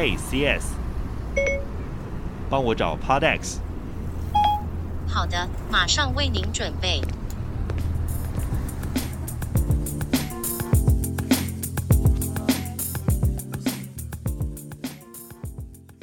Hey CS，帮我找 Podex。好的，马上为您准备。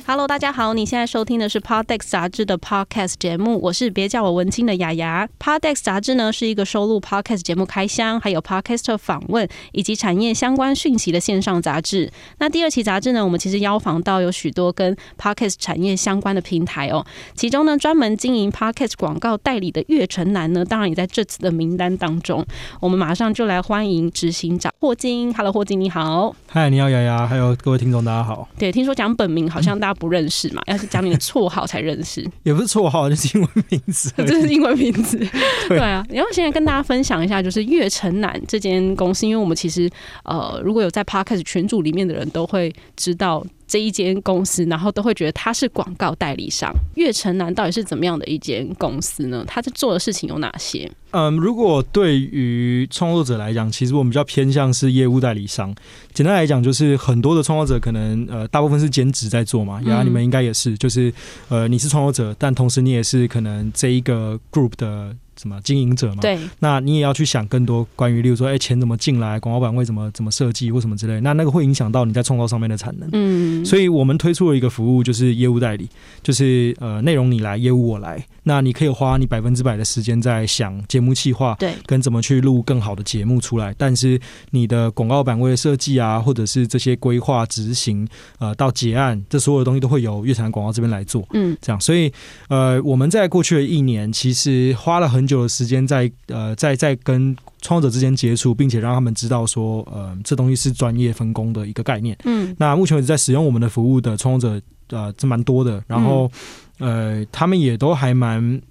Hello，大家好，你现在收听的是 Podex 杂志的 Podcast 节目，我是别叫我文青的雅雅。Podex 杂志呢是一个收录 Podcast 节目开箱，还有 Podcaster 访问以及产业相关讯息的线上杂志。那第二期杂志呢，我们其实邀访到有许多跟 Podcast 产业相关的平台哦，其中呢专门经营 Podcast 广告代理的月城南呢，当然也在这次的名单当中。我们马上就来欢迎执行长霍金。Hello，霍金你好。嗨，你好雅雅，还有各位听众大家好。对，听说讲本名好像大家。不认识嘛？要是讲你的绰号才认识，也不是绰号，就是英文名字。这是英文名字，对啊。然后现在跟大家分享一下，就是月城南这间公司，因为我们其实呃，如果有在 Podcast 群组里面的人都会知道。这一间公司，然后都会觉得他是广告代理商。月城南到底是怎么样的一间公司呢？他在做的事情有哪些？嗯，如果对于创作者来讲，其实我们比较偏向是业务代理商。简单来讲，就是很多的创作者可能呃，大部分是兼职在做嘛。然后你们应该也是，就是呃，你是创作者，但同时你也是可能这一个 group 的。什么经营者嘛？对，那你也要去想更多关于，例如说，哎、欸，钱怎么进来，广告版位怎么怎么设计或什么之类，那那个会影响到你在创造上面的产能。嗯，所以我们推出了一个服务，就是业务代理，就是呃，内容你来，业务我来。那你可以花你百分之百的时间在想节目企划，对，跟怎么去录更好的节目出来。但是你的广告版位的设计啊，或者是这些规划执行，呃，到结案，这所有的东西都会由月产广告这边来做。嗯，这样，所以呃，我们在过去的一年，其实花了很久的时间在呃，在在跟创作者之间接触，并且让他们知道说，呃，这东西是专业分工的一个概念。嗯，那目前为止在使用我们的服务的创作者，呃，这蛮多的。然后，呃，他们也都还蛮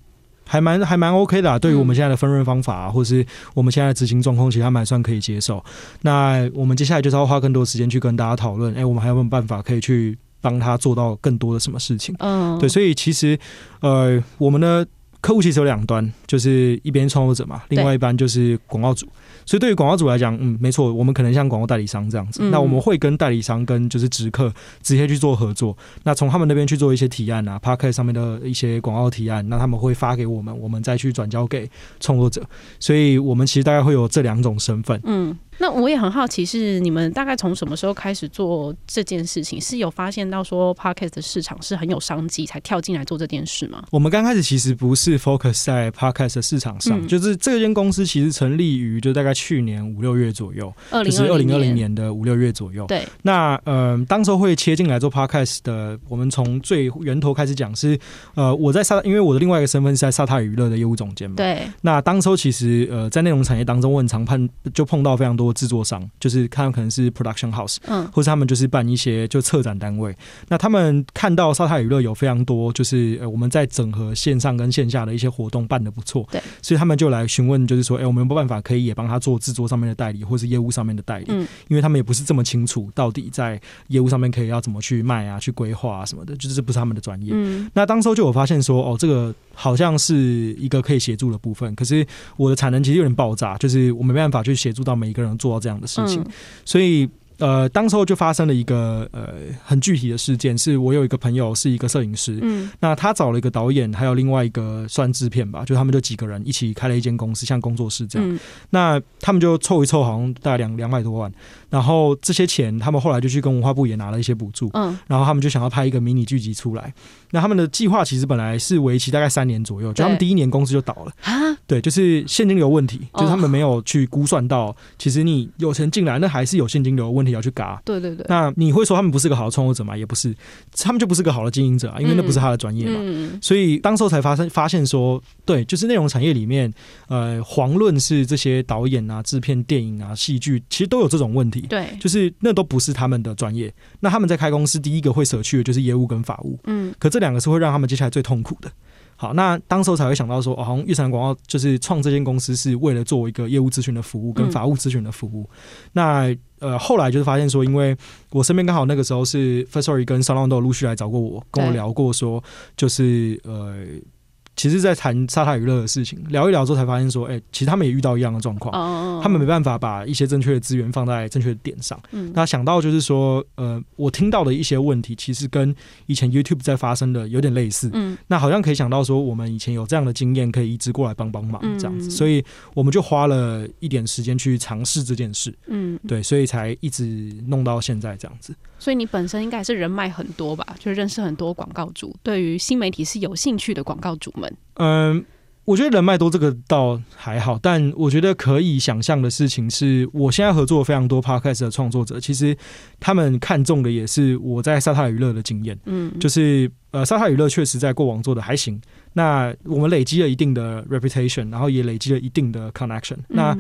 还蛮还蛮 OK 的啊。对于我们现在的分润方法啊，或是我们现在的执行状况，其实他们还算可以接受。那我们接下来就是要花更多时间去跟大家讨论，哎，我们还有没有办法可以去帮他做到更多的什么事情？嗯，对，所以其实，呃，我们的。客户其实有两端，就是一边创作者嘛，另外一边就是广告主。所以对于广告主来讲，嗯，没错，我们可能像广告代理商这样子，嗯、那我们会跟代理商跟就是直客直接去做合作。那从他们那边去做一些提案啊，Podcast 上面的一些广告提案，那他们会发给我们，我们再去转交给创作者。所以我们其实大概会有这两种身份。嗯。那我也很好奇，是你们大概从什么时候开始做这件事情？是有发现到说 Podcast 的市场是很有商机，才跳进来做这件事吗？我们刚开始其实不是 focus 在 Podcast 的市场上，嗯、就是这间公司其实成立于就大概去年五六月左右，就是二零二零年的五六月左右。对，那呃，当时候会切进来做 Podcast 的，我们从最源头开始讲是，呃，我在沙，因为我的另外一个身份是在沙塔娱乐的业务总监嘛。对，那当时候其实呃，在内容产业当中，我很常碰就碰到非常多。制作商就是看可能是 production house，嗯，或者他们就是办一些就策展单位。那他们看到沙泰娱乐有非常多，就是呃我们在整合线上跟线下的一些活动办的不错，对，所以他们就来询问，就是说，哎，我们有没有办法可以也帮他做制作上面的代理，或是业务上面的代理？嗯，因为他们也不是这么清楚到底在业务上面可以要怎么去卖啊，去规划啊什么的，就是这不是他们的专业。嗯，那当时候就有发现说，哦，这个。好像是一个可以协助的部分，可是我的产能其实有点爆炸，就是我没办法去协助到每一个人做到这样的事情，所以。呃，当时候就发生了一个呃很具体的事件，是我有一个朋友是一个摄影师，嗯，那他找了一个导演，还有另外一个算制片吧，就他们就几个人一起开了一间公司，像工作室这样。嗯、那他们就凑一凑，好像大概两两百多万，然后这些钱他们后来就去跟文化部也拿了一些补助，嗯，然后他们就想要拍一个迷你剧集出来。那他们的计划其实本来是为期大概三年左右，就他们第一年公司就倒了啊，对，就是现金流问题，就是他们没有去估算到，其实你有钱进来，那还是有现金流问题。要去嘎，对对对。那你会说他们不是个好的创作者吗？也不是，他们就不是个好的经营者啊，因为那不是他的专业嘛。嗯、所以当时候才发生发现说，对，就是内容产业里面，呃，遑论是这些导演啊、制片、电影啊、戏剧，其实都有这种问题。对，就是那都不是他们的专业。那他们在开公司，第一个会舍去的就是业务跟法务。嗯，可这两个是会让他们接下来最痛苦的。好，那当时候才会想到说，哦，好像玉山广告就是创这间公司是为了做一个业务咨询的服务跟法务咨询的服务。嗯、那呃，后来就是发现说，因为我身边刚好那个时候是 Firstory 跟 SoundOn 都有陆续来找过我，跟我聊过说，就是呃。其实，在谈沙塔娱乐的事情，聊一聊之后才发现说，哎、欸，其实他们也遇到一样的状况，哦、他们没办法把一些正确的资源放在正确的点上。嗯，那想到就是说，呃，我听到的一些问题，其实跟以前 YouTube 在发生的有点类似。嗯，那好像可以想到说，我们以前有这样的经验，可以移植过来帮帮忙这样子，嗯、所以我们就花了一点时间去尝试这件事。嗯，对，所以才一直弄到现在这样子。所以你本身应该是人脉很多吧？就认识很多广告主，对于新媒体是有兴趣的广告主们。嗯，我觉得人脉多这个倒还好，但我觉得可以想象的事情是，我现在合作非常多 Podcast 的创作者，其实他们看中的也是我在沙泰娱乐的经验。嗯，就是呃，沙泰娱乐确实在过往做的还行。那我们累积了一定的 reputation，然后也累积了一定的 connection。嗯、那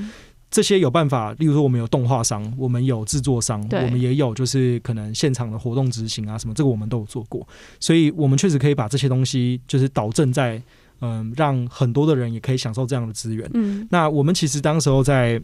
这些有办法，例如说我们有动画商，我们有制作商，我们也有就是可能现场的活动执行啊什么，这个我们都有做过，所以我们确实可以把这些东西就是导正在嗯，让很多的人也可以享受这样的资源。嗯，那我们其实当时候在。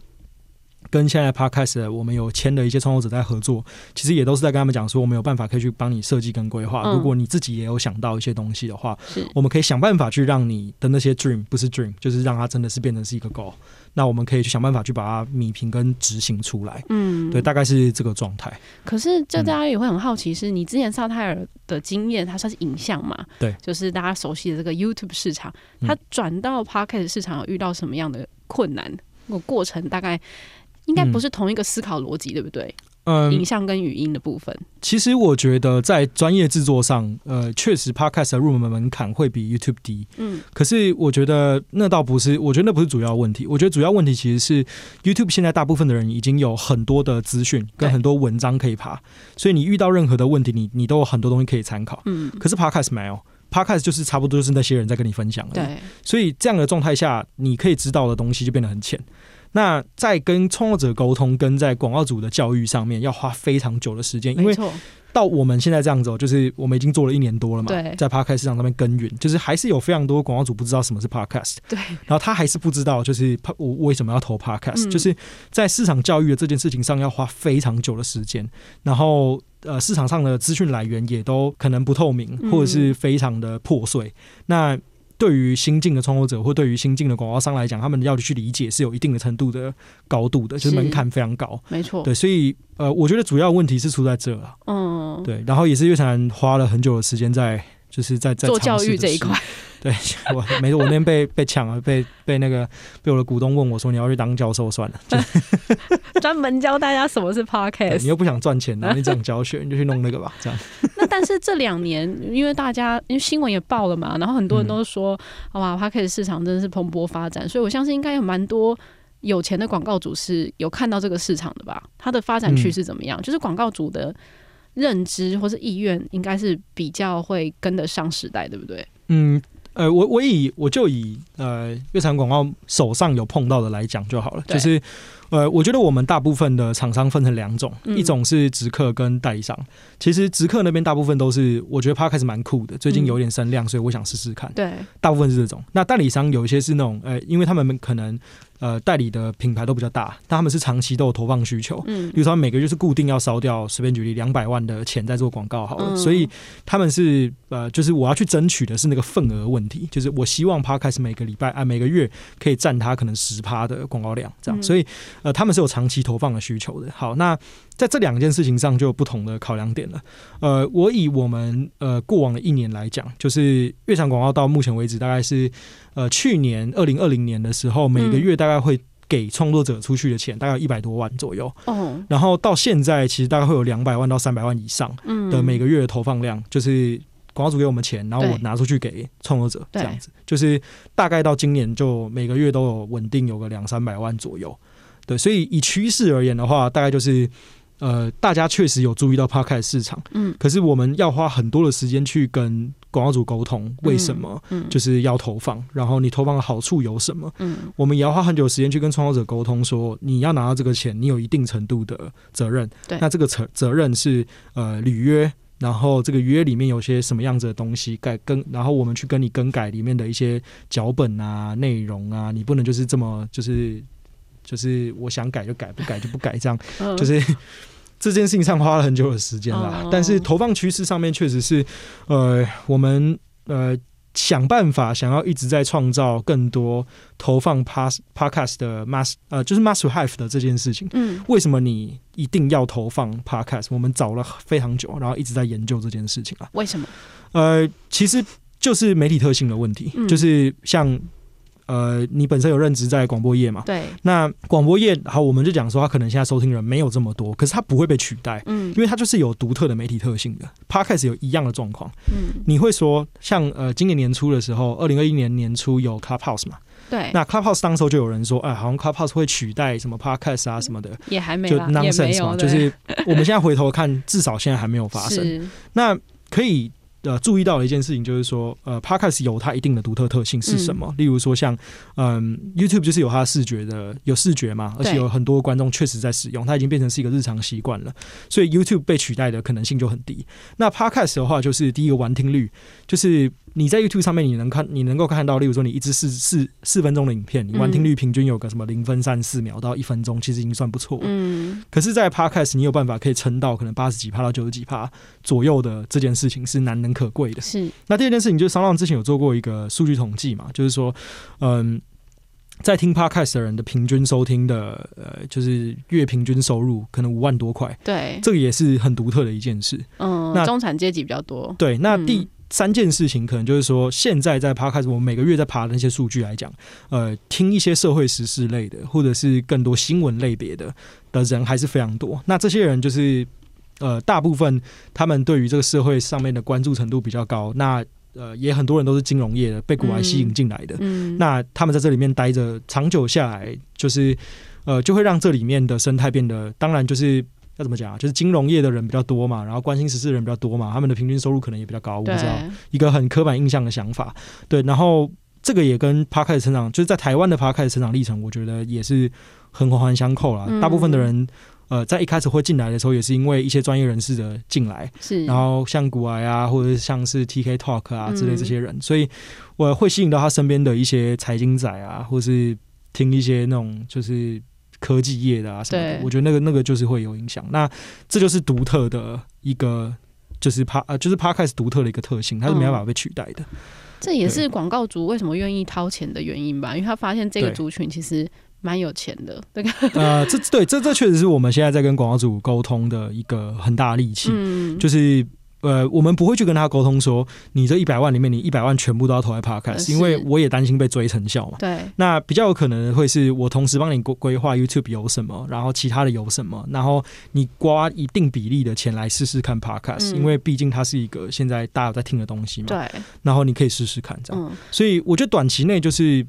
跟现在 Podcast 我们有签的一些创作者在合作，其实也都是在跟他们讲说，我们有办法可以去帮你设计跟规划。如果你自己也有想到一些东西的话，我们可以想办法去让你的那些 dream 不是 dream，就是让它真的是变成是一个 goal。那我们可以去想办法去把它米平跟执行出来。嗯，对，大概是这个状态。可是，就大家也会很好奇，是你之前萨泰尔的经验，它算是影像嘛？对，就是大家熟悉的这个 YouTube 市场，它转到 Podcast 市场有遇到什么样的困难？那个过程大概？应该不是同一个思考逻辑，嗯、对不对？嗯，影像跟语音的部分，其实我觉得在专业制作上，呃，确实 Podcast 的入门门槛会比 YouTube 低。嗯，可是我觉得那倒不是，我觉得那不是主要问题。我觉得主要问题其实是 YouTube 现在大部分的人已经有很多的资讯跟很多文章可以爬，所以你遇到任何的问题，你你都有很多东西可以参考。嗯，可是 Podcast 没有，Podcast 就是差不多就是那些人在跟你分享。对，所以这样的状态下，你可以知道的东西就变得很浅。那在跟创作者沟通，跟在广告主的教育上面，要花非常久的时间，因为到我们现在这样子哦，就是我们已经做了一年多了嘛，在 Podcast 市场上面耕耘，就是还是有非常多广告主不知道什么是 Podcast，对，然后他还是不知道，就是我为什么要投 Podcast，就是在市场教育的这件事情上要花非常久的时间，然后呃，市场上的资讯来源也都可能不透明，或者是非常的破碎，那。对于新进的创作者或对于新进的广告商来讲，他们要去理解是有一定的程度的高度的，就是门槛非常高。没错，对，所以呃，我觉得主要问题是出在这了。嗯，对，然后也是月禅花了很久的时间在，就是在在做教育这一块。对，我没错，我那天被被抢了，被被那个被我的股东问我说，你要去当教授算了，专门教大家什么是 podcast。你又不想赚钱呢、啊，你这种教学 你就去弄那个吧，这样。那但是这两年，因为大家因为新闻也报了嘛，然后很多人都说，好吧，podcast 市场真的是蓬勃发展，所以我相信应该有蛮多有钱的广告主是有看到这个市场的吧？它的发展趋势怎么样？嗯、就是广告主的认知或是意愿，应该是比较会跟得上时代，对不对？嗯。呃，我我以我就以呃月产广告手上有碰到的来讲就好了，就是呃，我觉得我们大部分的厂商分成两种，嗯、一种是直客跟代理商。其实直客那边大部分都是，我觉得 Podcast 蛮酷的，最近有点声量，所以我想试试看。对，大部分是这种。那代理商有一些是那种，呃，因为他们可能。呃，代理的品牌都比较大，但他们是长期都有投放需求。嗯，比如说每个月是固定要烧掉，随便举例两百万的钱在做广告好了，嗯、所以他们是呃，就是我要去争取的是那个份额问题，就是我希望 Podcast 每个礼拜啊、呃、每个月可以占他可能十趴的广告量，这样，嗯、所以呃他们是有长期投放的需求的。好，那在这两件事情上就有不同的考量点了。呃，我以我们呃过往的一年来讲，就是月场广告到目前为止大概是。呃，去年二零二零年的时候，每个月大概会给创作者出去的钱大概有一百多万左右。哦，然后到现在其实大概会有两百万到三百万以上的每个月的投放量，就是广告主给我们钱，然后我拿出去给创作者这样子，就是大概到今年就每个月都有稳定有个两三百万左右。对，所以以趋势而言的话，大概就是。呃，大家确实有注意到 Podcast 市场，嗯，可是我们要花很多的时间去跟广告主沟通，为什么，嗯，就是要投放，然后你投放的好处有什么，嗯，我们也要花很久的时间去跟创作者沟通，说你要拿到这个钱，你有一定程度的责任，对，那这个责责任是呃履约，然后这个约里面有些什么样子的东西改更，然后我们去跟你更改里面的一些脚本啊、内容啊，你不能就是这么就是就是我想改就改，不改就不改，这样。就是。这件事情上花了很久的时间啦，但是投放趋势上面确实是，呃，我们呃想办法想要一直在创造更多投放 pass podcast 的 Mass 呃，就是 Must Have 的这件事情。嗯，为什么你一定要投放 Podcast？我们找了非常久，然后一直在研究这件事情啊。为什么？呃，其实就是媒体特性的问题，嗯、就是像。呃，你本身有任职在广播业嘛？对。那广播业好，我们就讲说，他可能现在收听人没有这么多，可是它不会被取代，嗯，因为它就是有独特的媒体特性的。Podcast 有一样的状况，嗯，你会说像呃，今年年初的时候，二零二一年年初有 Clubhouse 嘛？对。那 Clubhouse 当时候就有人说，哎，好像 Clubhouse 会取代什么 Podcast 啊什么的，也还没，就 nonsense 嘛，就是我们现在回头看，至少现在还没有发生。那可以。呃，注意到了一件事情就是说，呃，Podcast 有它一定的独特特性是什么？嗯、例如说像，嗯，YouTube 就是有它的视觉的，有视觉嘛，而且有很多观众确实在使用，它已经变成是一个日常习惯了，所以 YouTube 被取代的可能性就很低。那 Podcast 的话，就是第一个完听率，就是。你在 YouTube 上面，你能看，你能够看到，例如说，你一支四四四分钟的影片，你完听率平均有个什么零分三四秒到一分钟，其实已经算不错。嗯。可是，在 Podcast，你有办法可以撑到可能八十几趴到九十几趴左右的这件事情是难能可贵的。是。那第二件事情就是，SoundOn 之前有做过一个数据统计嘛，就是说，嗯，在听 Podcast 的人的平均收听的呃，就是月平均收入可能五万多块。对。这个也是很独特的一件事。嗯。那中产阶级比较多。对。那第。嗯三件事情可能就是说，现在在 Podcast，我们每个月在爬的那些数据来讲，呃，听一些社会时事类的，或者是更多新闻类别的的人还是非常多。那这些人就是呃，大部分他们对于这个社会上面的关注程度比较高。那呃，也很多人都是金融业的，被股来吸引进来的。嗯，那他们在这里面待着，长久下来，就是呃，就会让这里面的生态变得，当然就是。要怎么讲啊？就是金融业的人比较多嘛，然后关心时事的人比较多嘛，他们的平均收入可能也比较高。我不知道一个很刻板印象的想法。对，然后这个也跟 Podcast 成长，就是在台湾的 Podcast 成长历程，我觉得也是很环环相扣啦。大部分的人呃，在一开始会进来的时候，也是因为一些专业人士的进来，是。然后像古癌啊，或者是像是 TK Talk 啊之类这些人，所以我会吸引到他身边的一些财经仔啊，或是听一些那种就是。科技业的啊什么的，我觉得那个那个就是会有影响。那这就是独特的一个，就是帕呃，就是 Podcast 独特的一个特性，它是没办法被取代的。嗯、这也是广告主为什么愿意掏钱的原因吧？因为他发现这个族群其实蛮有钱的。这个呃，这对这这确实是我们现在在跟广告主沟通的一个很大的利器，嗯、就是。呃，我们不会去跟他沟通说，你这一百万里面，你一百万全部都要投在 Podcast，因为我也担心被追成效嘛。对。那比较有可能会是我同时帮你规规划 YouTube 有什么，然后其他的有什么，然后你刮一定比例的钱来试试看 Podcast，嗯，因为毕竟它是一个现在大家有在听的东西嘛。对。然后你可以试试看这样。嗯。所以我觉得短期内就是。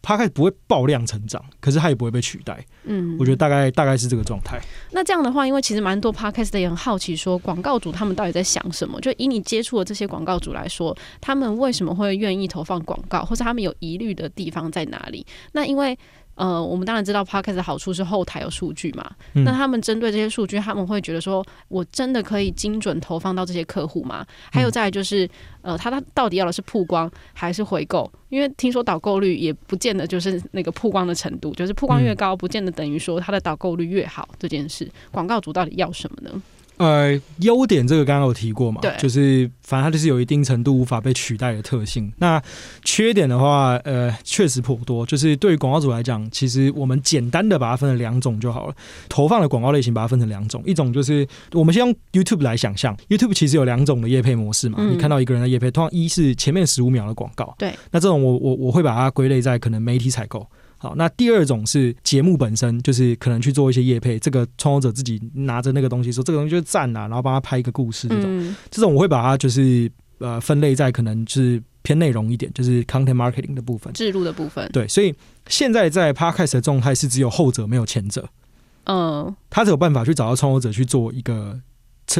它开始不会爆量成长，可是它也不会被取代。嗯，我觉得大概大概是这个状态。那这样的话，因为其实蛮多 podcast 的也很好奇，说广告主他们到底在想什么？就以你接触的这些广告主来说，他们为什么会愿意投放广告，或者他们有疑虑的地方在哪里？那因为。呃，我们当然知道 Podcast 的好处是后台有数据嘛。嗯、那他们针对这些数据，他们会觉得说，我真的可以精准投放到这些客户吗？还有再来就是，呃，他他到底要的是曝光还是回购？因为听说导购率也不见得就是那个曝光的程度，就是曝光越高，不见得等于说它的导购率越好。这件事，广告主到底要什么呢？呃，优点这个刚刚有提过嘛，对，就是反正它就是有一定程度无法被取代的特性。那缺点的话，呃，确实颇多。就是对于广告主来讲，其实我们简单的把它分成两种就好了。投放的广告类型把它分成两种，一种就是我们先用 YouTube 来想象，YouTube 其实有两种的业配模式嘛。嗯、你看到一个人的业配，通常一是前面十五秒的广告，对，那这种我我我会把它归类在可能媒体采购。好，那第二种是节目本身，就是可能去做一些业配，这个创作者自己拿着那个东西说这个东西就是赞啊，然后帮他拍一个故事这种，嗯、这种我会把它就是呃分类在可能是偏内容一点，就是 content marketing 的部分，置入的部分。对，所以现在在 podcast 的状态是只有后者没有前者，嗯，他只有办法去找到创作者去做一个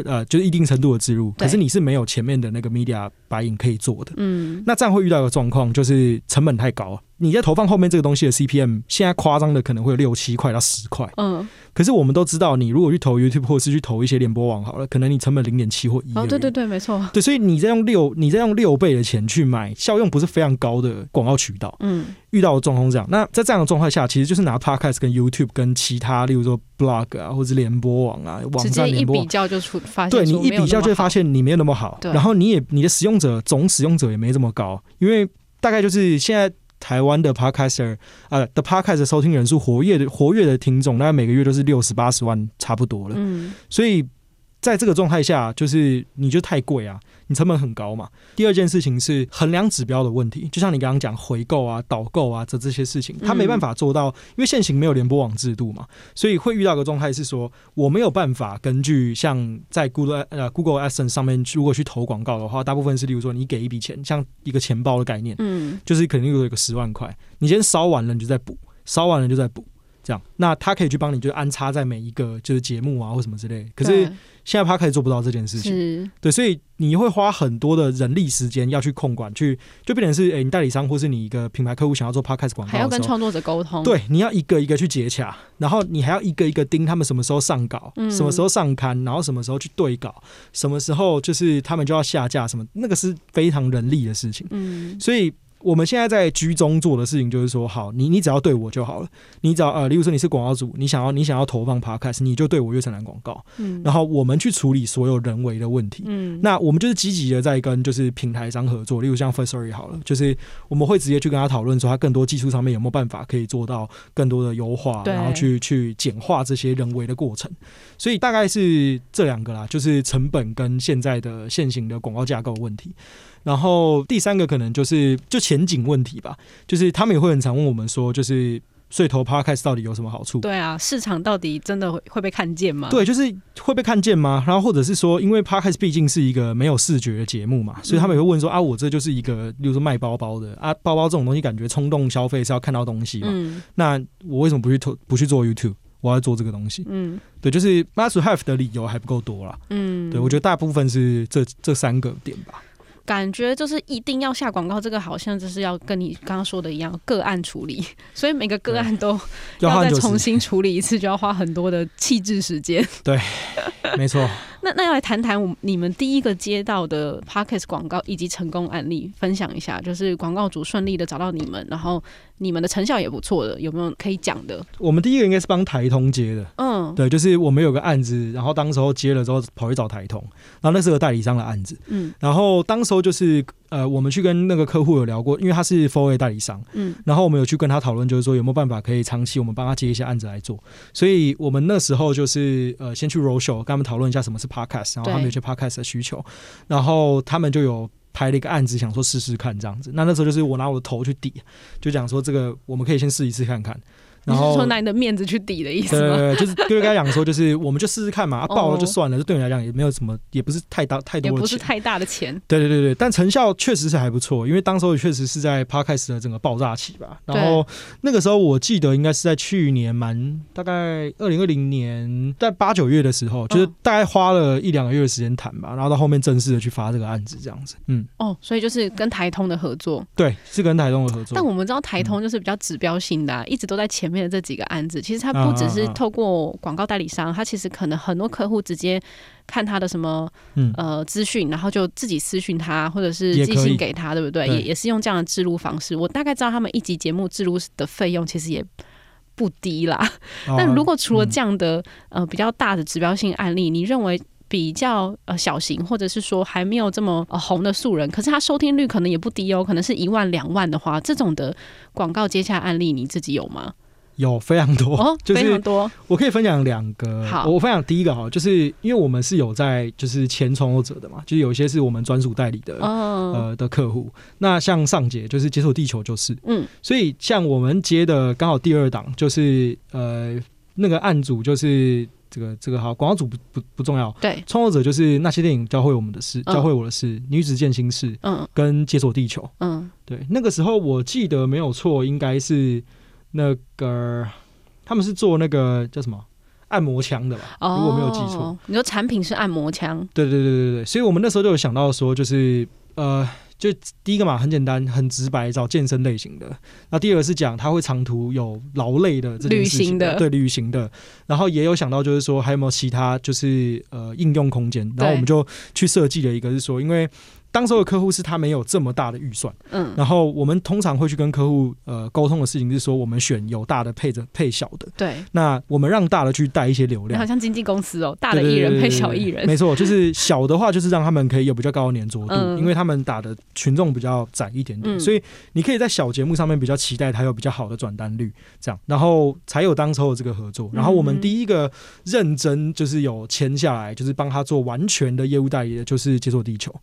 呃就是一定程度的植入，可是你是没有前面的那个 media buying 可以做的，嗯，那这样会遇到一个状况，就是成本太高。你在投放后面这个东西的 CPM，现在夸张的可能会有六七块到十块。嗯。可是我们都知道，你如果去投 YouTube 或是去投一些联播网好了，可能你成本零点七或一。哦，对对对，没错。对，所以你在用六，你在用六倍的钱去买效用不是非常高的广告渠道。嗯。遇到的状况这样，那在这样的状态下，其实就是拿 Podcast 跟 YouTube 跟其他，例如说 Blog 啊，或者是联播网啊，网站联播网，一比较就出发现，对，你一比较就会发现你没有那么好。对。然后你也你的使用者总使用者也没这么高，因为大概就是现在。台湾的 Podcaster 呃的 Podcast 收听人数活跃的活跃的听众，大概每个月都是六十八十万差不多了。嗯，所以在这个状态下，就是你就太贵啊。你成本很高嘛？第二件事情是衡量指标的问题，就像你刚刚讲回购啊、导购啊这这些事情，他没办法做到，因为现行没有联播网制度嘛，所以会遇到一个状态是说，我没有办法根据像在 Google 呃 Google Adsense 上面如果去投广告的话，大部分是例如说你给一笔钱，像一个钱包的概念，嗯，就是肯定有一个十万块，你先烧完了你就再补，烧完了就再补。这样，那他可以去帮你，就安插在每一个就是节目啊或什么之类。可是现在他可以做不到这件事情，对，所以你会花很多的人力时间要去控管，去就变成是，哎、欸，你代理商或是你一个品牌客户想要做 Podcast 广告，还要跟创作者沟通，对，你要一个一个去接洽，然后你还要一个一个盯他们什么时候上稿，嗯、什么时候上刊，然后什么时候去对稿，什么时候就是他们就要下架什么，那个是非常人力的事情，嗯，所以。我们现在在居中做的事情就是说，好，你你只要对我就好了。你只要呃，例如说你是广告主，你想要你想要投放 Podcast，你就对我月城南广告。嗯。然后我们去处理所有人为的问题。嗯。那我们就是积极的在跟就是平台商合作，例如像 Firstory 好了，就是我们会直接去跟他讨论说，他更多技术上面有没有办法可以做到更多的优化，然后去去简化这些人为的过程。所以大概是这两个啦，就是成本跟现在的现行的广告架构问题。然后第三个可能就是就前景问题吧，就是他们也会很常问我们说，就是所以投 Podcast 到底有什么好处？对啊，市场到底真的会会被看见吗？对，就是会被看见吗？然后或者是说，因为 Podcast 毕竟是一个没有视觉的节目嘛，所以他们也会问说、嗯、啊，我这就是一个，比如说卖包包的啊，包包这种东西感觉冲动消费是要看到东西嘛，嗯、那我为什么不去投不去做 YouTube？我要做这个东西，嗯，对，就是 must have 的理由还不够多啦，嗯，对，我觉得大部分是这这三个点吧。感觉就是一定要下广告，这个好像就是要跟你刚刚说的一样，个案处理，所以每个个案都 要再重新处理一次，就要花很多的气质时间。对，没错。那那要来谈谈我你们第一个接到的 Parkes 广告以及成功案例，分享一下，就是广告主顺利的找到你们，然后你们的成效也不错的，有没有可以讲的？我们第一个应该是帮台通接的，嗯，对，就是我们有个案子，然后当时候接了之后跑去找台通，然后那是个代理商的案子，嗯，然后当时候就是。呃，我们去跟那个客户有聊过，因为他是 Four A 代理商，嗯，然后我们有去跟他讨论，就是说有没有办法可以长期我们帮他接一些案子来做。所以我们那时候就是呃，先去 roadshow 跟他们讨论一下什么是 podcast，然后他们有些 podcast 的需求，然后他们就有拍了一个案子，想说试试看这样子。那那时候就是我拿我的头去抵，就讲说这个我们可以先试一次看看。然后说拿你的面子去抵的意思吗？对，就是就是跟他讲说，就是我们就试试看嘛，啊，爆了就算了，这、哦、对你来讲也没有什么，也不是太大太多的钱，也不是太大的钱。对对对对，但成效确实是还不错，因为当时候确实是在 Podcast 的整个爆炸期吧。然后那个时候我记得应该是在去年蛮大概二零二零年在八九月的时候，就是大概花了一两个月的时间谈吧，然后到后面正式的去发这个案子这样子。嗯，哦，所以就是跟台通的合作，对，是跟台通的合作。但我们知道台通就是比较指标性的、啊嗯，一直都在前面的这几个案子。其实他不只是透过广告代理商，他其实可能很多客户直接看他的什么呃资讯，然后就自己私讯他，或者是寄信给他，对不对？也也是用这样的置入方式。我大概知道他们一集节目置入的费用其实也不低啦。但如果除了这样的呃比较大的指标性案例，你认为比较呃小型，或者是说还没有这么呃红的素人，可是他收听率可能也不低哦，可能是一万两万的话，这种的广告接洽案例你自己有吗？有非常多，哦，就是非常多。我可以分享两个，好，我分享第一个哈，就是因为我们是有在就是前创作者的嘛，就是有一些是我们专属代理的，哦、呃的客户。那像上节就是解锁地球就是，嗯，所以像我们接的刚好第二档就是呃那个案组就是这个这个好广告组不不不重要，对，创作者就是那些电影教会我们的事，教会我的事，嗯、女子健心事，嗯，跟解锁地球，嗯，对，那个时候我记得没有错，应该是。那个他们是做那个叫什么按摩枪的吧？哦，如果没有记错，你说产品是按摩枪？对对对对对，所以我们那时候就有想到说，就是呃，就第一个嘛，很简单，很直白，找健身类型的。那第二个是讲他会长途有劳累的这件事情的，旅行的，对，旅行的。然后也有想到就是说还有没有其他就是呃应用空间，然后我们就去设计了一个是说，因为。当时候的客户是他没有这么大的预算，嗯，然后我们通常会去跟客户呃沟通的事情是说，我们选有大的配着配小的，对，那我们让大的去带一些流量，好像经纪公司哦，大的艺人配小艺人，没错，就是小的话就是让他们可以有比较高的粘着度，嗯，因为他们打的群众比较窄一点点，嗯，所以你可以在小节目上面比较期待他有比较好的转单率，这样，然后才有当时候的这个合作，然后我们第一个认真就是有签下来，就是帮他做完全的业务代理的，就是解锁地球。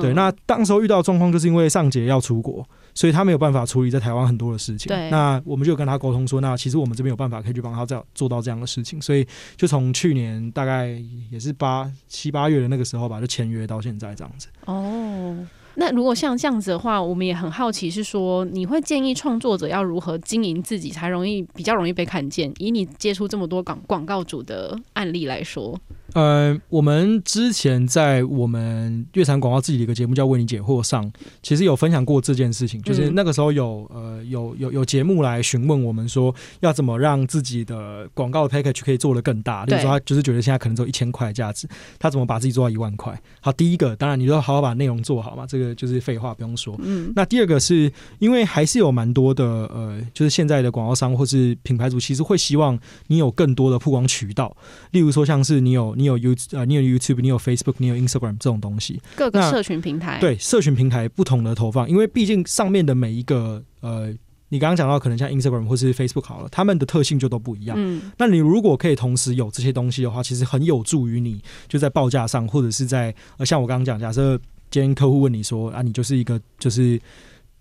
对，那当时候遇到状况，就是因为尚杰要出国，所以他没有办法处理在台湾很多的事情。对，那我们就跟他沟通说，那其实我们这边有办法可以去帮他这样做到这样的事情，所以就从去年大概也是八七八月的那个时候吧，就签约到现在这样子。哦，那如果像这样子的话，我们也很好奇，是说你会建议创作者要如何经营自己，才容易比较容易被看见？以你接触这么多广广告主的案例来说。呃，我们之前在我们乐产广告自己的一个节目叫《为你解惑》上，其实有分享过这件事情。就是那个时候有呃有有有节目来询问我们说，要怎么让自己的广告的 package 可以做得更大。例如说，他就是觉得现在可能只有一千块的价值，他怎么把自己做到一万块？好，第一个当然你就好好把内容做好嘛，这个就是废话不用说。嗯，那第二个是因为还是有蛮多的呃，就是现在的广告商或是品牌主，其实会希望你有更多的曝光渠道。例如说，像是你有你。你有 You 呃，你有 YouTube，你有 Facebook，你有 Instagram 这种东西，各个社群平台对社群平台不同的投放，因为毕竟上面的每一个呃，你刚刚讲到可能像 Instagram 或是 Facebook 好了，他们的特性就都不一样。嗯，那你如果可以同时有这些东西的话，其实很有助于你就在报价上，或者是在呃，像我刚刚讲，假设今天客户问你说啊，你就是一个就是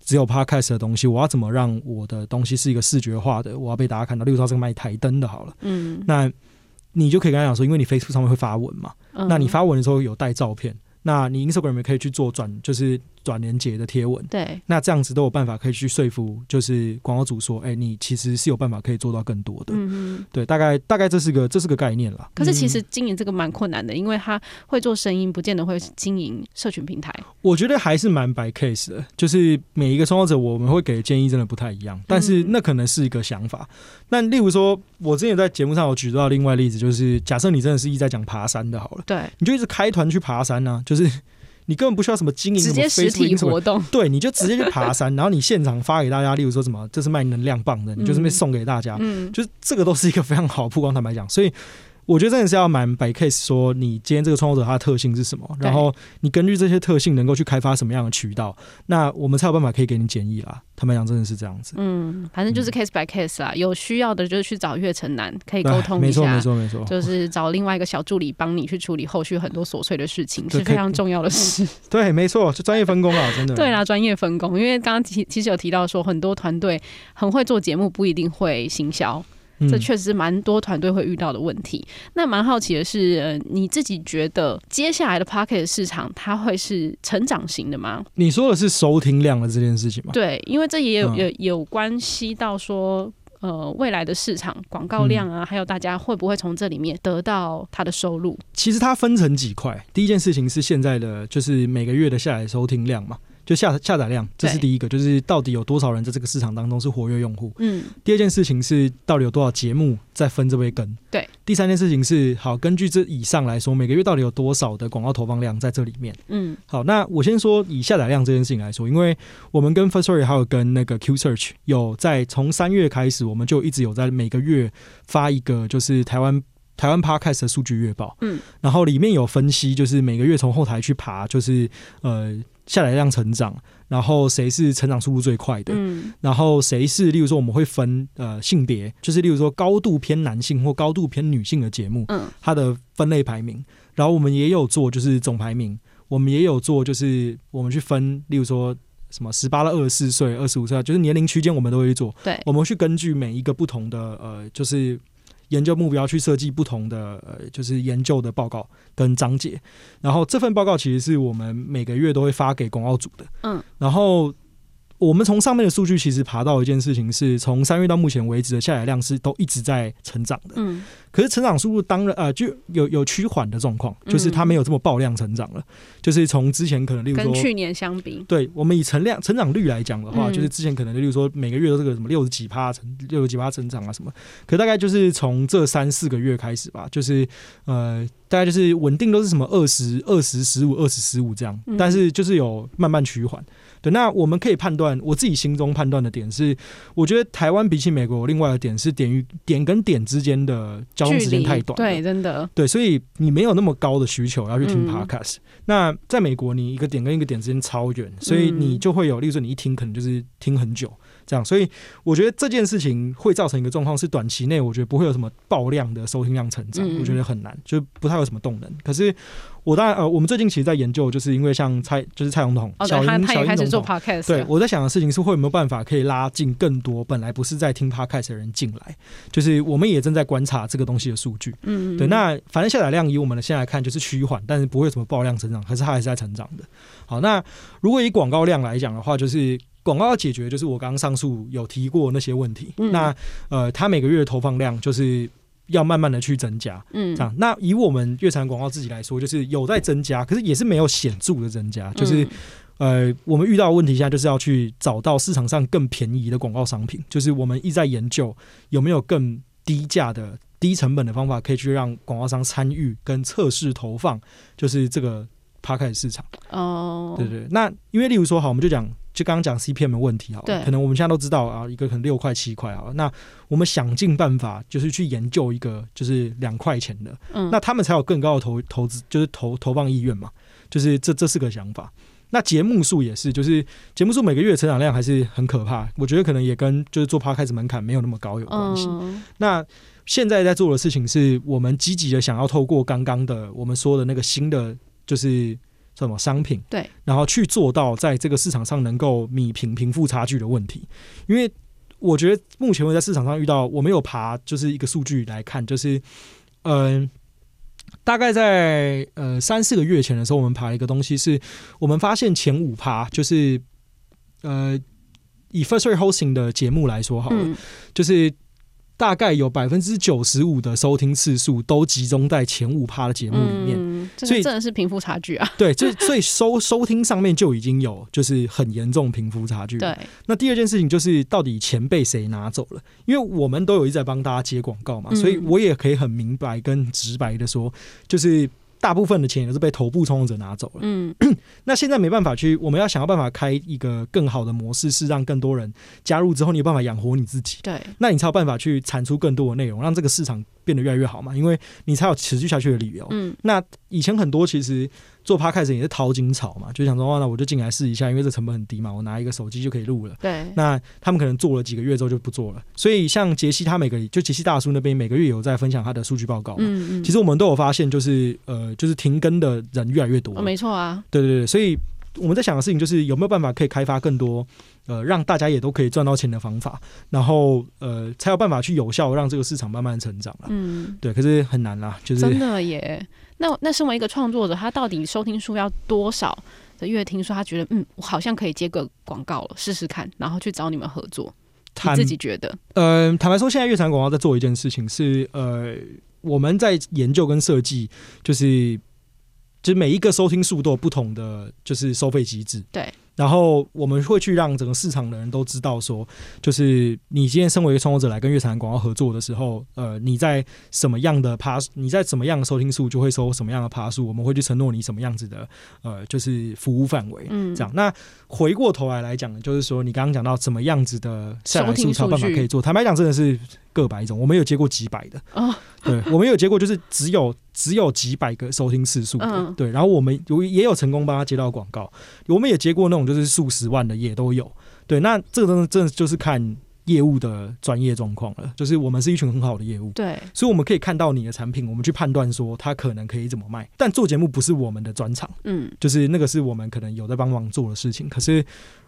只有 Podcast 的东西，我要怎么让我的东西是一个视觉化的，我要被大家看到，例如说这个卖台灯的好了，嗯，那。你就可以跟他讲说，因为你 Facebook 上面会发文嘛，嗯、那你发文的时候有带照片，那你 Instagram 也可以去做转，就是。转连接的贴文，对，那这样子都有办法可以去说服，就是广告主说，哎、欸，你其实是有办法可以做到更多的，嗯嗯，对，大概大概这是个这是个概念啦。可是其实经营这个蛮困难的，因为他会做声音，不见得会经营社群平台。我觉得还是蛮白 case 的，就是每一个创作者我们会给的建议真的不太一样，但是那可能是一个想法。那例如说，我之前在节目上我举到另外例子，就是假设你真的是一直在讲爬山的，好了，对，你就一直开团去爬山呢、啊，就是。你根本不需要什么经营，直接实体活动，对，你就直接去爬山，然后你现场发给大家，例如说什么，这是卖能量棒的，你就是被送给大家，嗯，就是这个都是一个非常好的曝光，坦白讲，所以。我觉得真的是要蛮摆 case，说你今天这个创作者他的特性是什么，然后你根据这些特性能够去开发什么样的渠道，那我们才有办法可以给你建议啦。他们讲真的是这样子，嗯，反正就是 case by case 啦，有需要的就是去找月城南可以沟通一下，没错没错没错，就是找另外一个小助理帮你去处理后续很多琐碎的事情是非常重要的事。对，没错，就专业分工啊，真的。对啦，专业分工，因为刚刚其其实有提到说很多团队很会做节目，不一定会行销。这确实是蛮多团队会遇到的问题。那蛮好奇的是，呃，你自己觉得接下来的 Pocket 市场它会是成长型的吗？你说的是收听量的这件事情吗？对，因为这也有有有关系到说，呃，未来的市场广告量啊，还有大家会不会从这里面得到它的收入？其实它分成几块。第一件事情是现在的就是每个月的下载收听量嘛。就下下载量，这是第一个，就是到底有多少人在这个市场当中是活跃用户。嗯。第二件事情是，到底有多少节目在分这杯羹。对。第三件事情是，好，根据这以上来说，每个月到底有多少的广告投放量在这里面？嗯。好，那我先说以下载量这件事情来说，因为我们跟 Firstory 还有跟那个 Q Search 有在从三月开始，我们就一直有在每个月发一个就是台湾台湾 Podcast 的数据月报。嗯。然后里面有分析，就是每个月从后台去爬，就是呃。下载量成长，然后谁是成长速度最快的？嗯，然后谁是，例如说我们会分呃性别，就是例如说高度偏男性或高度偏女性的节目，嗯，它的分类排名。然后我们也有做就是总排名，我们也有做就是我们去分，例如说什么十八到二十四岁、二十五岁，就是年龄区间我们都会做。对，我们去根据每一个不同的呃，就是。研究目标去设计不同的呃，就是研究的报告跟章节，然后这份报告其实是我们每个月都会发给广告组的。嗯，然后我我们从上面的数据其实爬到一件事情是，从三月到目前为止的下载量是都一直在成长的。嗯，可是成长速度当然呃就有有趋缓的状况，就是它没有这么爆量成长了。就是从之前可能例如说跟去年相比，对我们以成量成长率来讲的话，就是之前可能例如说每个月都是个什么六十几趴成六十几趴成长啊什么，可大概就是从这三四个月开始吧，就是呃大概就是稳定都是什么二十二十十五二十十五这样，但是就是有慢慢趋缓。对，那我们可以判断，我自己心中判断的点是，我觉得台湾比起美国，另外的点是点与点跟点之间的交通时间太短，对，真的，对，所以你没有那么高的需求要去听 podcast。嗯、那在美国，你一个点跟一个点之间超远，所以你就会有，例如说你一听可能就是听很久。这样，所以我觉得这件事情会造成一个状况，是短期内我觉得不会有什么爆量的收听量成长，我觉得很难，就不太有什么动能。可是我当然呃，我们最近其实在研究，就是因为像蔡就是蔡总统，小英小英总统，对，我在想的事情是会有没有办法可以拉近更多本来不是在听 podcast 的人进来，就是我们也正在观察这个东西的数据。嗯，对，那反正下载量以我们的现在来看就是趋缓，但是不会有什么爆量成长，可是它还是在成长的。好，那如果以广告量来讲的话，就是。广告要解决，就是我刚刚上述有提过那些问题。嗯、那呃，它每个月的投放量就是要慢慢的去增加。嗯，这样。那以我们月产广告自己来说，就是有在增加，可是也是没有显著的增加。就是呃，我们遇到的问题现在就是要去找到市场上更便宜的广告商品。就是我们一直在研究有没有更低价的、低成本的方法，可以去让广告商参与跟测试投放，就是这个 Podcast 市场。哦，对对。那因为例如说，好，我们就讲。就刚刚讲 CPM 的问题哈，可能我们现在都知道啊，一个可能六块七块啊，那我们想尽办法就是去研究一个就是两块钱的，嗯，那他们才有更高的投投资，就是投投放意愿嘛，就是这这是个想法。那节目数也是，就是节目数每个月成长量还是很可怕，我觉得可能也跟就是做 Podcast 门槛没有那么高有关系。嗯，那现在在做的事情是我们积极的想要透过刚刚的我们说的那个新的就是。什么商品？对，然后去做到在这个市场上能够米平贫富差距的问题。因为我觉得目前我在市场上遇到，我没有爬，就是一个数据来看，就是嗯、呃，大概在呃三四个月前的时候，我们爬了一个东西，是我们发现前五趴，就是呃以 Firstory Hosting 的节目来说好了，嗯、就是。大概有百分之九十五的收听次数都集中在前五趴的节目里面，嗯、所以真的是贫富差距啊。对，所以所以收收听上面就已经有就是很严重贫富差距。对，那第二件事情就是到底钱被谁拿走了？因为我们都有一直在帮大家接广告嘛，所以我也可以很明白跟直白的说，就是。大部分的钱也是被头部创作者拿走了。嗯，那现在没办法去，我们要想要办法开一个更好的模式，是让更多人加入之后，你有办法养活你自己。对，那你才有办法去产出更多的内容，让这个市场变得越来越好嘛。因为你才有持续下去的理由。嗯，那以前很多其实。做 Podcast 也是淘金潮嘛，就想说，哇，那我就进来试一下，因为这成本很低嘛，我拿一个手机就可以录了。对。那他们可能做了几个月之后就不做了，所以像杰西他每个就杰西大叔那边每个月有在分享他的数据报告嘛。嗯嗯。其实我们都有发现，就是呃，就是停更的人越来越多。哦，没错啊。对对对，所以我们在想的事情就是有没有办法可以开发更多呃让大家也都可以赚到钱的方法，然后呃才有办法去有效让这个市场慢慢成长了。嗯。对，可是很难啦，就是真的耶。那那身为一个创作者，他到底收听数要多少的月听说他觉得嗯，我好像可以接个广告了，试试看，然后去找你们合作。他自己觉得，呃，坦白说，现在乐坛广告在做一件事情是，呃，我们在研究跟设计，就是，就是每一个收听数都有不同的就是收费机制。对。然后我们会去让整个市场的人都知道，说，就是你今天身为一个创作者来跟月产广告合作的时候，呃，你在什么样的趴，你在什么样的收听数就会收什么样的趴数，我们会去承诺你什么样子的，呃，就是服务范围，嗯，这样。那回过头来来讲呢，就是说你刚刚讲到怎么样子的下载数才有办法可以做，坦白讲真的是。个百种，我们有接过几百的哦。对，我们有接过，就是只有只有几百个收听次数的。对，然后我们有也有成功帮他接到广告，我们也接过那种就是数十万的也都有。对，那这个真的真的就是看业务的专业状况了。就是我们是一群很好的业务，对，所以我们可以看到你的产品，我们去判断说它可能可以怎么卖。但做节目不是我们的专长，嗯，就是那个是我们可能有在帮忙做的事情。可是。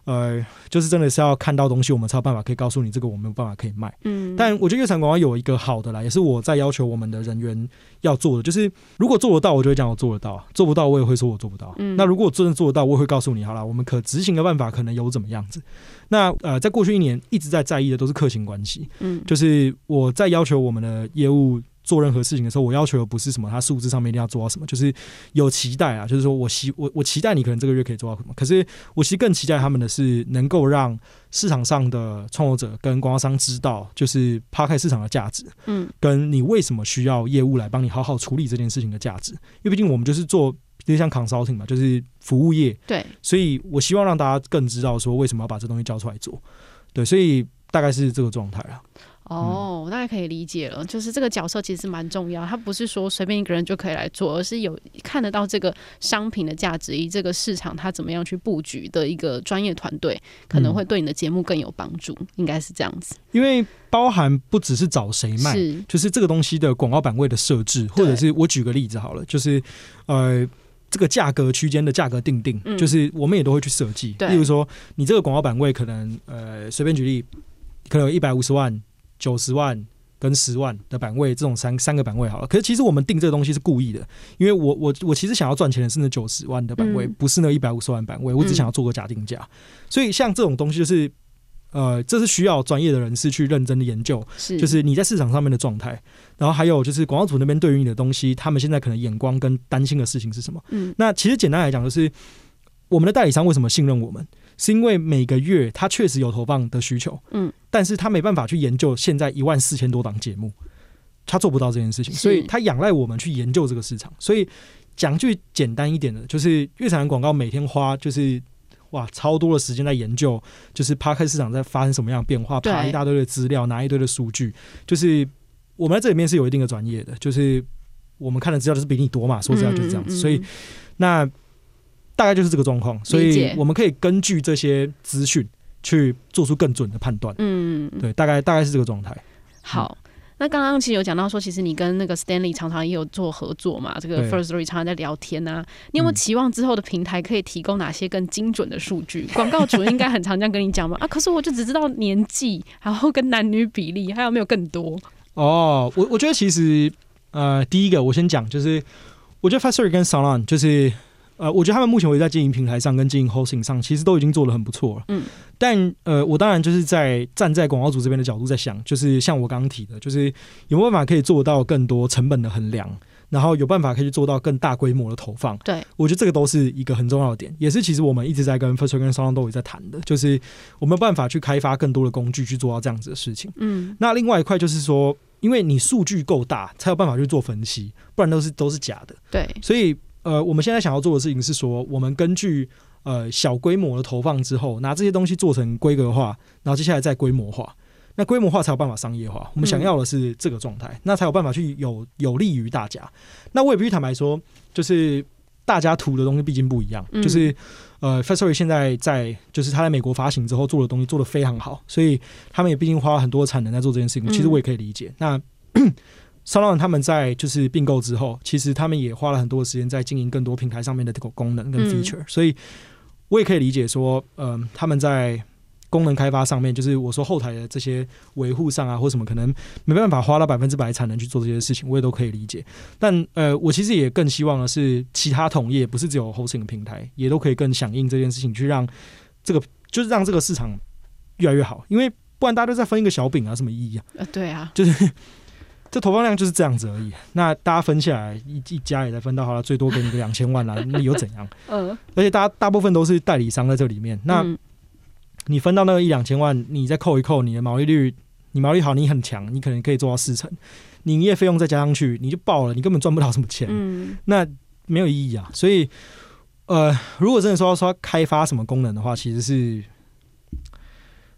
呃，就是真的是要看到东西，我们才有办法可以告诉你这个我没有办法可以卖。嗯，但我觉得乐产广告有一个好的啦，也是我在要求我们的人员要做的，就是如果做得到，我就会讲我做得到；做不到，我也会说我做不到。嗯，那如果我真的做得到，我也会告诉你，好了，我们可执行的办法可能有怎么样子。那呃，在过去一年一直在在意的都是客情关系。嗯，就是我在要求我们的业务。做任何事情的时候，我要求的不是什么，他数字上面一定要做到什么，就是有期待啊，就是说我希我我期待你可能这个月可以做到什么，可是我其实更期待他们的是能够让市场上的创作者跟广告商知道，就是 Podcast 市场的价值，嗯，跟你为什么需要业务来帮你好好处理这件事情的价值，因为毕竟我们就是做，比如像 consulting 嘛，就是服务业，对，所以我希望让大家更知道说为什么要把这东西交出来做，对，所以大概是这个状态啊。哦，我大概可以理解了，就是这个角色其实蛮重要，他不是说随便一个人就可以来做，而是有看得到这个商品的价值，以这个市场它怎么样去布局的一个专业团队，可能会对你的节目更有帮助，嗯、应该是这样子。因为包含不只是找谁卖，是就是这个东西的广告版位的设置，或者是我举个例子好了，就是呃这个价格区间的价格定定，嗯、就是我们也都会去设计。例如说你这个广告版位可能呃随便举例，可能有一百五十万。九十万跟十万的版位，这种三三个版位好了。可是其实我们定这个东西是故意的，因为我我我其实想要赚钱的是那九十万的版位，嗯、不是那一百五十万版位。我只想要做个假定价。嗯、所以像这种东西，就是呃，这是需要专业的人士去认真的研究，是就是你在市场上面的状态，然后还有就是广告主那边对于你的东西，他们现在可能眼光跟担心的事情是什么？嗯，那其实简单来讲，就是我们的代理商为什么信任我们？是因为每个月他确实有投放的需求，嗯，但是他没办法去研究现在一万四千多档节目，他做不到这件事情，所以他仰赖我们去研究这个市场。所以讲句简单一点的，就是月产广告每天花就是哇超多的时间在研究，就是 Podcast 市场在发生什么样的变化，爬一大堆的资料，拿一堆的数据，就是我们在这里面是有一定的专业的，就是我们看的资料就是比你多嘛，说实在就是这样子，所以那。大概就是这个状况，所以我们可以根据这些资讯去做出更准的判断。嗯，对，大概大概是这个状态。好，那刚刚其实有讲到说，其实你跟那个 Stanley 常常也有做合作嘛，这个 Firstory 常常在聊天呐、啊。你有没有期望之后的平台可以提供哪些更精准的数据？广告主应该很常这样跟你讲嘛。啊，可是我就只知道年纪，然后跟男女比例，还有没有更多？哦，我我觉得其实呃，第一个我先讲，就是我觉得 Firstory 跟 SoundOn 就是。呃，我觉得他们目前为止在经营平台上跟经营 hosting 上，其实都已经做的很不错了。嗯，但呃，我当然就是在站在广告主这边的角度在想，就是像我刚刚提的，就是有没有办法可以做到更多成本的衡量，然后有办法可以做到更大规模的投放。对，我觉得这个都是一个很重要的点，也是其实我们一直在跟 Firstory 跟 SoundOn 都有在谈的，就是我们有办法去开发更多的工具去做到这样子的事情。嗯，那另外一块就是说，因为你数据够大，才有办法去做分析，不然都是都是假的。对，所以。呃，我们现在想要做的事情是说，我们根据呃小规模的投放之后，拿这些东西做成规格化，然后接下来再规模化。那规模化才有办法商业化。我们想要的是这个状态，嗯、那才有办法去有有利于大家。那我也必须坦白说，就是大家图的东西毕竟不一样。嗯、就是呃，Firstory 现在在就是他在美国发行之后做的东西做的非常好，所以他们也毕竟花了很多的产能在做这件事情。其实我也可以理解。嗯、那 SoundOn 他们在就是并购之后，其实他们也花了很多的时间在经营更多平台上面的这个功能跟 feature，、嗯、所以我也可以理解说，嗯、呃，他们在功能开发上面，就是我说后台的这些维护上啊，或什么可能没办法花到百分之百产能去做这些事情，我也都可以理解。但呃，我其实也更希望的是，其他同业不是只有 hosting 的平台，也都可以更响应这件事情，去让这个就是让这个市场越来越好，因为不然大家都在分一个小饼啊，什么意义啊？呃，对啊，就是。这投放量就是这样子而已。那大家分下来，一一家也在分到好了，最多给你个两千万啦，那又怎样？嗯。而且大家大部分都是代理商在这里面。那你分到那个一两千万，你再扣一扣，你的毛利率，你毛利好，你很强，你可能可以做到四成。你营业费用再加上去，你就爆了，你根本赚不到什么钱。嗯。那没有意义啊。所以，呃，如果真的说要说开发什么功能的话，其实是。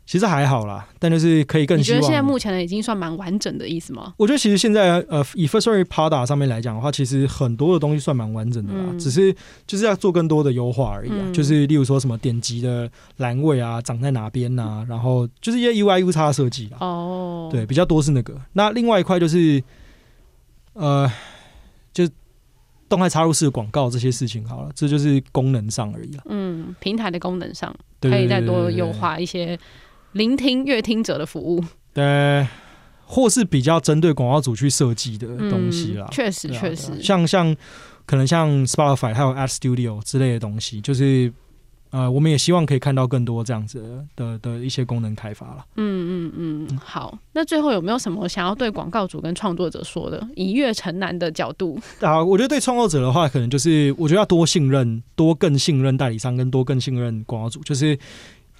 其实还好啦，但就是可以更。你觉得现在目前的已经算蛮完整的意思吗？我觉得其实现在呃，以 Firstory Pada 上面来讲的话，其实很多的东西算蛮完整的啦，嗯、只是就是要做更多的优化而已啊。嗯、就是例如说什么点击的栏位啊，长在哪边呐、啊，然后就是一些 UI UX 的设计啦。哦，对，比较多是那个。那另外一块就是呃，就动态插入式的广告这些事情好了，这就是功能上而已了。嗯，平台的功能上可以再多优化一些聆听阅听者的服务。对，或是比较针对广告主去设计的东西啦。确、嗯、实，确实，啊、像像可能像 Spotify 还有 Ad Studio 之类的东西，就是。呃，我们也希望可以看到更多这样子的的，的一些功能开发了。嗯嗯嗯，好。那最后有没有什么想要对广告主跟创作者说的？以悦城南的角度啊，我觉得对创作者的话，可能就是我觉得要多信任，多更信任代理商，跟多更信任广告主。就是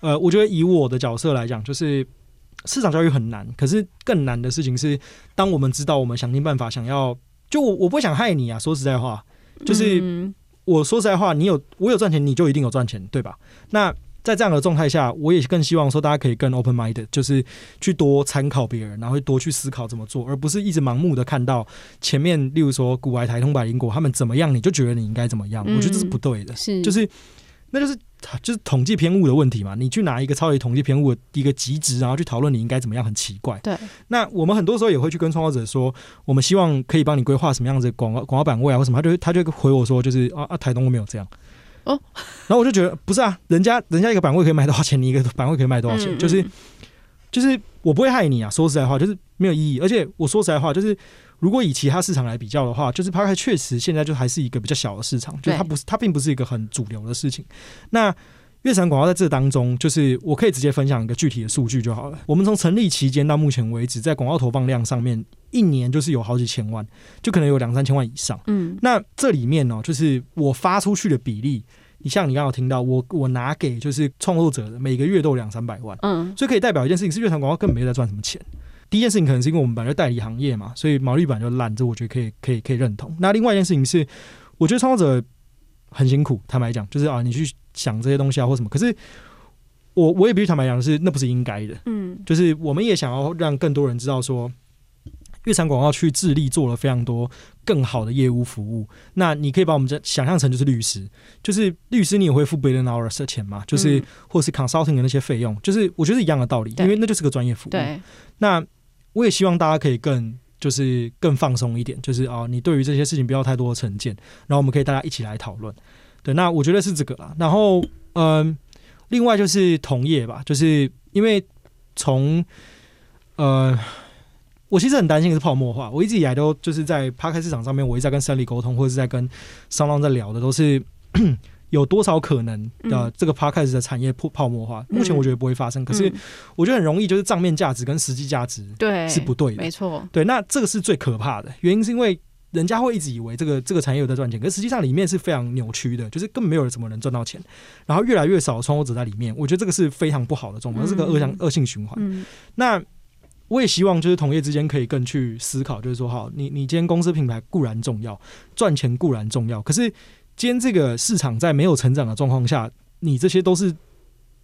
呃，我觉得以我的角色来讲，就是市场教育很难，可是更难的事情是，当我们知道我们想尽办法想要，就我我不会想害你啊。说实在话，就是。嗯我说实在话，你有我有赚钱，你就一定有赚钱，对吧？那在这样的状态下，我也更希望说大家可以更 open minded，就是去多参考别人，然后多去思考怎么做，而不是一直盲目的看到前面，例如说股癌、台通、百灵果他们怎么样，你就觉得你应该怎么样。我觉得这是不对的，是就是那就是。就是统计偏误的问题嘛，你去拿一个超级统计偏误的一个极值，然后去讨论你应该怎么样，很奇怪。对，那我们很多时候也会去跟创作者说，我们希望可以帮你规划什么样子广告广告版位啊，或什么，他就他就回我说，就是啊啊，台东我没有这样。哦，然后我就觉得不是啊，人家人家一个版位可以卖多少钱，你一个版位可以卖多少钱，嗯嗯就是就是我不会害你啊，说实在话，就是没有意义，而且我说实在话，就是。如果以其他市场来比较的话，就是 Podcast 确实现在就还是一个比较小的市场，就是它不是它并不是一个很主流的事情。那月产广告在这当中，就是我可以直接分享一个具体的数据就好了。我们从成立期间到目前为止，在广告投放量上面，一年就是有好几千万，就可能有两三千万以上。嗯，那这里面呢，就是我发出去的比例，你像你刚刚有听到，我我拿给就是创作者的每个月都有两三百万，嗯，所以可以代表一件事情是，月产广告根本没有在赚什么钱。第一件事情可能是因为我们本来就代理行业嘛，所以毛利本来就烂，这我觉得可以可以可以认同。那另外一件事情是，我觉得创作者很辛苦，坦白讲，就是啊，你去想这些东西啊或什么。可是我我也必须坦白讲，是那不是应该的。嗯，就是我们也想要让更多人知道说，月产广告去致力做了非常多更好的业务服务。那你可以把我们这想象成就是律师，就是律师你也会付 billion hours 的钱嘛，就是或是 consulting 的那些费用，就是我觉得是一样的道理，因为那就是个专业服务。对，那。我也希望大家可以更就是更放松一点，就是啊，你对于这些事情不要太多的成见，然后我们可以大家一起来讨论。对，那我觉得是这个啦。然后，嗯，另外就是同业吧，就是因为从呃，我其实很担心是泡沫化。我一直以来都就是在趴开市场上面，我一直在跟三立沟通，或者是在跟 SoundOn 在聊的，都是。有多少可能的这个 Podcast 的产业破泡沫化？目前我觉得不会发生，可是我觉得很容易，就是账面价值跟实际价值对是不对的，没错。对，那这个是最可怕的原因，是因为人家会一直以为这个这个产业有在赚钱，可实际上里面是非常扭曲的，就是根本没有人怎么能赚到钱，然后越来越少的创作者在里面，我觉得这个是非常不好的状况，是个恶性恶性循环。那我也希望就是同业之间可以更去思考，就是说，好，你你今天公司品牌固然重要，赚钱固然重要，可是。今天这个市场在没有成长的状况下，你这些都是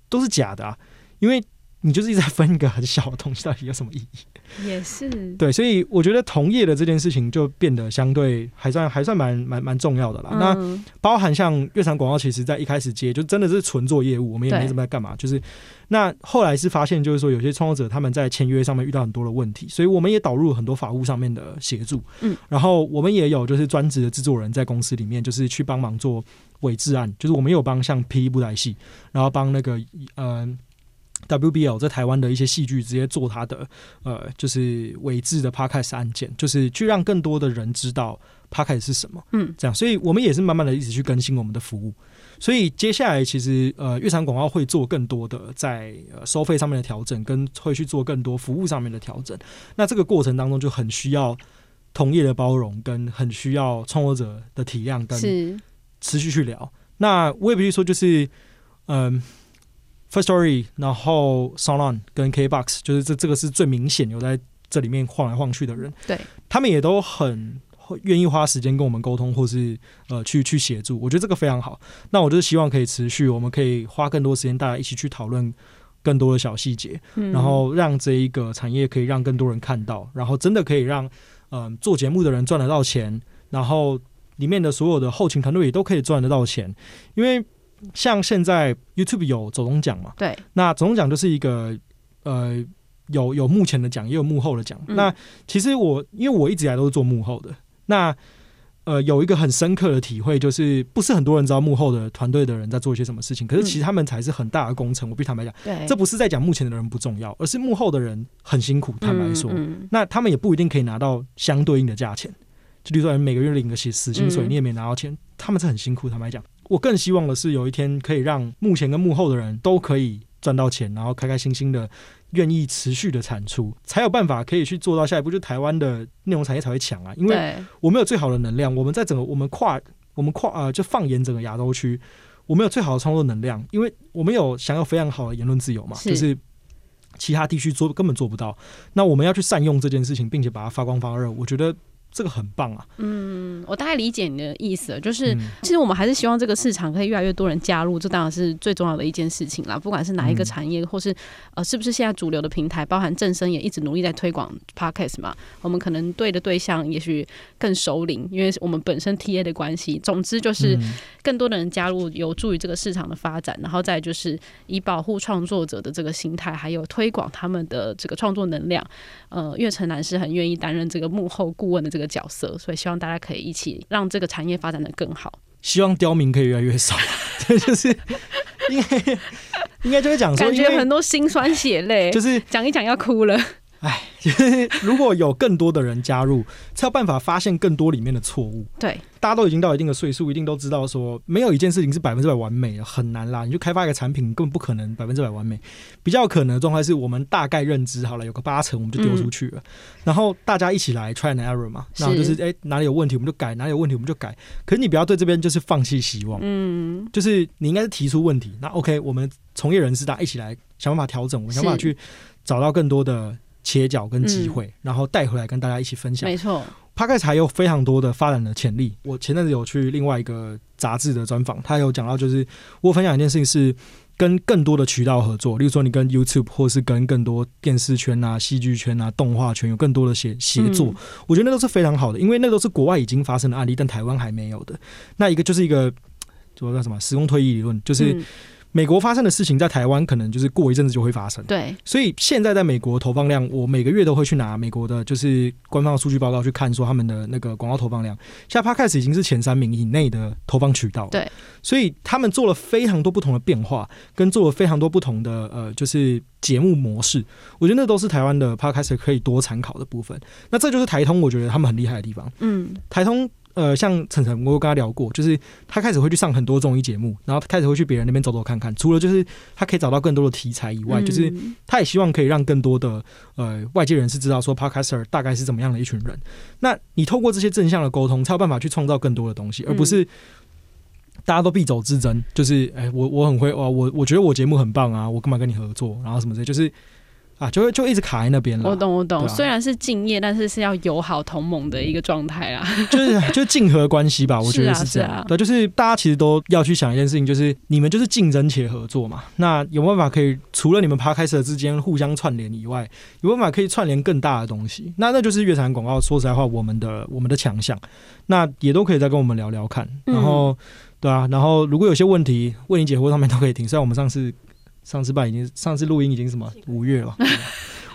都是假的啊，因为你就是一直在分一个很小的东西，到底有什么意义？也是对，所以我觉得同业的这件事情就变得相对还算还算蛮蛮蛮重要的啦。嗯、那包含像月常广告，其实在一开始接就真的是纯做业务，我们也没怎么在干嘛。就是那后来是发现，就是说有些创作者他们在签约上面遇到很多的问题，所以我们也导入了很多法务上面的协助。嗯，然后我们也有就是专职的制作人在公司里面，就是去帮忙做伪制案，就是我们有帮像霹雳布袋戏，然后帮那个嗯。呃 WBL 在台湾的一些戏剧直接做他的呃，就是伪制的 Podcast 案件，就是去让更多的人知道 Podcast 是什么，嗯，这样，所以我们也是慢慢的一直去更新我们的服务。所以接下来其实呃，月常广告会做更多的在呃收费上面的调整，跟会去做更多服务上面的调整。那这个过程当中就很需要同业的包容，跟很需要创作者的体谅，跟持续去聊。那我也必须说，就是嗯。呃，First Story，然后 SoundOn 跟 KBox，就是这这个是最明显有在这里面晃来晃去的人，对，他们也都很愿意花时间跟我们沟通，或是呃去去协助，我觉得这个非常好。那我就是希望可以持续，我们可以花更多时间，大家一起去讨论更多的小细节，嗯、然后让这一个产业可以让更多人看到，然后真的可以让嗯、呃、做节目的人赚得到钱，然后里面的所有的后勤团队也都可以赚得到钱，因为。像现在 YouTube 有走钟奖嘛？对，那走钟奖就是一个呃，有有幕前的奖，也有幕后的奖。嗯、那其实我因为我一直以来都是做幕后的，那呃有一个很深刻的体会，就是不是很多人知道幕后的团队的人在做一些什么事情，可是其实他们才是很大的工程。嗯、我必须坦白讲，对，这不是在讲目前的人不重要，而是幕后的人很辛苦。坦白说，嗯嗯、那他们也不一定可以拿到相对应的价钱。就比如说，每个月领个死死薪水，你也没拿到钱，嗯、他们是很辛苦。坦白讲，我更希望的是有一天可以让幕前跟幕后的人都可以赚到钱，然后开开心心的。愿意持续的产出，才有办法可以去做到下一步，就台湾的内容产业才会强啊！因为我们有最好的能量，我们在整个我们跨我们跨呃，就放眼整个亚洲区，我们有最好的创作能量，因为我们有想要非常好的言论自由嘛，是就是其他地区做根本做不到。那我们要去善用这件事情，并且把它发光发热，我觉得。这个很棒啊！嗯，我大概理解你的意思了，就是、嗯、其实我们还是希望这个市场可以越来越多人加入，这当然是最重要的一件事情啦。不管是哪一个产业，嗯、或是呃，是不是现在主流的平台，包含正声也一直努力在推广 Podcast 嘛。我们可能对的对象也许更熟龄，因为我们本身 TA 的关系。总之就是更多的人加入，有助于这个市场的发展。然后再就是以保护创作者的这个心态，还有推广他们的这个创作能量。呃，月城男是很愿意担任这个幕后顾问的这个角色，所以希望大家可以一起让这个产业发展的更好。希望刁民可以越来越少，对，就是应该应该就会讲说，感觉很多心酸血泪，就是讲一讲要哭了。哎，如果有更多的人加入，才有办法发现更多里面的错误。对，大家都已经到一定的岁数，一定都知道说，没有一件事情是百分之百完美的，很难啦。你就开发一个产品，根本不可能百分之百完美。比较可能的状态是我们大概认知好了，有个八成，我们就丢出去了。嗯、然后大家一起来 try and error 嘛，然后就是哎哪里有问题我们就改，哪里有问题我们就改。可是你不要对这边就是放弃希望，嗯，就是你应该是提出问题。那 OK，我们从业人士大家一起来想办法调整，我们想办法去找到更多的。切角跟机会，嗯、然后带回来跟大家一起分享。没错，Podcast 还有非常多的发展的潜力。我前阵子有去另外一个杂志的专访，他有讲到，就是我分享一件事情是跟更多的渠道合作，例如说你跟 YouTube 或是跟更多电视圈啊、戏剧圈啊、动画圈有更多的协协作。嗯、我觉得那都是非常好的，因为那都是国外已经发生的案例，但台湾还没有的。那一个就是一个，叫什么时空推移理论，就是。嗯美国发生的事情在台湾可能就是过一阵子就会发生，对，所以现在在美国投放量，我每个月都会去拿美国的，就是官方的数据报告去看，说他们的那个广告投放量，现在 Podcast 已经是前三名以内的投放渠道，对，所以他们做了非常多不同的变化，跟做了非常多不同的呃，就是节目模式，我觉得那都是台湾的 Podcast 可以多参考的部分。那这就是台通，我觉得他们很厉害的地方，嗯，台通。呃，像晨晨，我有跟他聊过，就是他开始会去上很多综艺节目，然后他开始会去别人那边走走看看。除了就是他可以找到更多的题材以外，嗯、就是他也希望可以让更多的呃外界人士知道说，Podcaster 大概是怎么样的一群人。那你透过这些正向的沟通，才有办法去创造更多的东西，而不是大家都必走之争。就是哎、欸，我我很会哇，我我觉得我节目很棒啊，我干嘛跟你合作？然后什么的，就是。啊，就会就一直卡在那边了。我懂，我懂。啊、虽然是敬业，但是是要友好同盟的一个状态啊。就是就是竞合关系吧，我觉得是这样。啊啊、对，就是大家其实都要去想一件事情，就是你们就是竞争且合作嘛。那有办法可以除了你们 Podcaster 之间互相串联以外，有办法可以串联更大的东西。那那就是月产广告。说实在话，我们的我们的强项，那也都可以再跟我们聊聊看。然后，嗯、对啊，然后如果有些问题为你解惑，上面都可以听。虽然我们上次。上次办，已经上次录音已经什么五月了。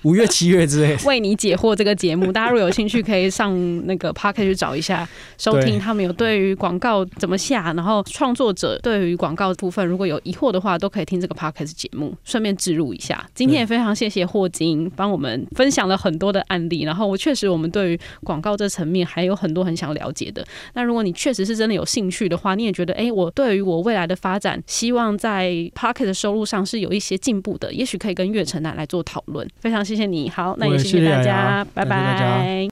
五月、七月之类，为你解惑这个节目，大家如果有兴趣，可以上那个 Podcast 去找一下收听。他们有对于广告怎么下，然后创作者对于广告部分如果有疑惑的话，都可以听这个 Podcast 节目，顺便置入一下。今天也非常谢谢霍金帮我们分享了很多的案例，然后我确实我们对于广告这层面还有很多很想了解的。那如果你确实是真的有兴趣的话，你也觉得哎，我对于我未来的发展，希望在 Podcast 的收入上是有一些进步的，也许可以跟月城南来做讨论。非常谢谢你，好，那也谢谢大家，拜拜。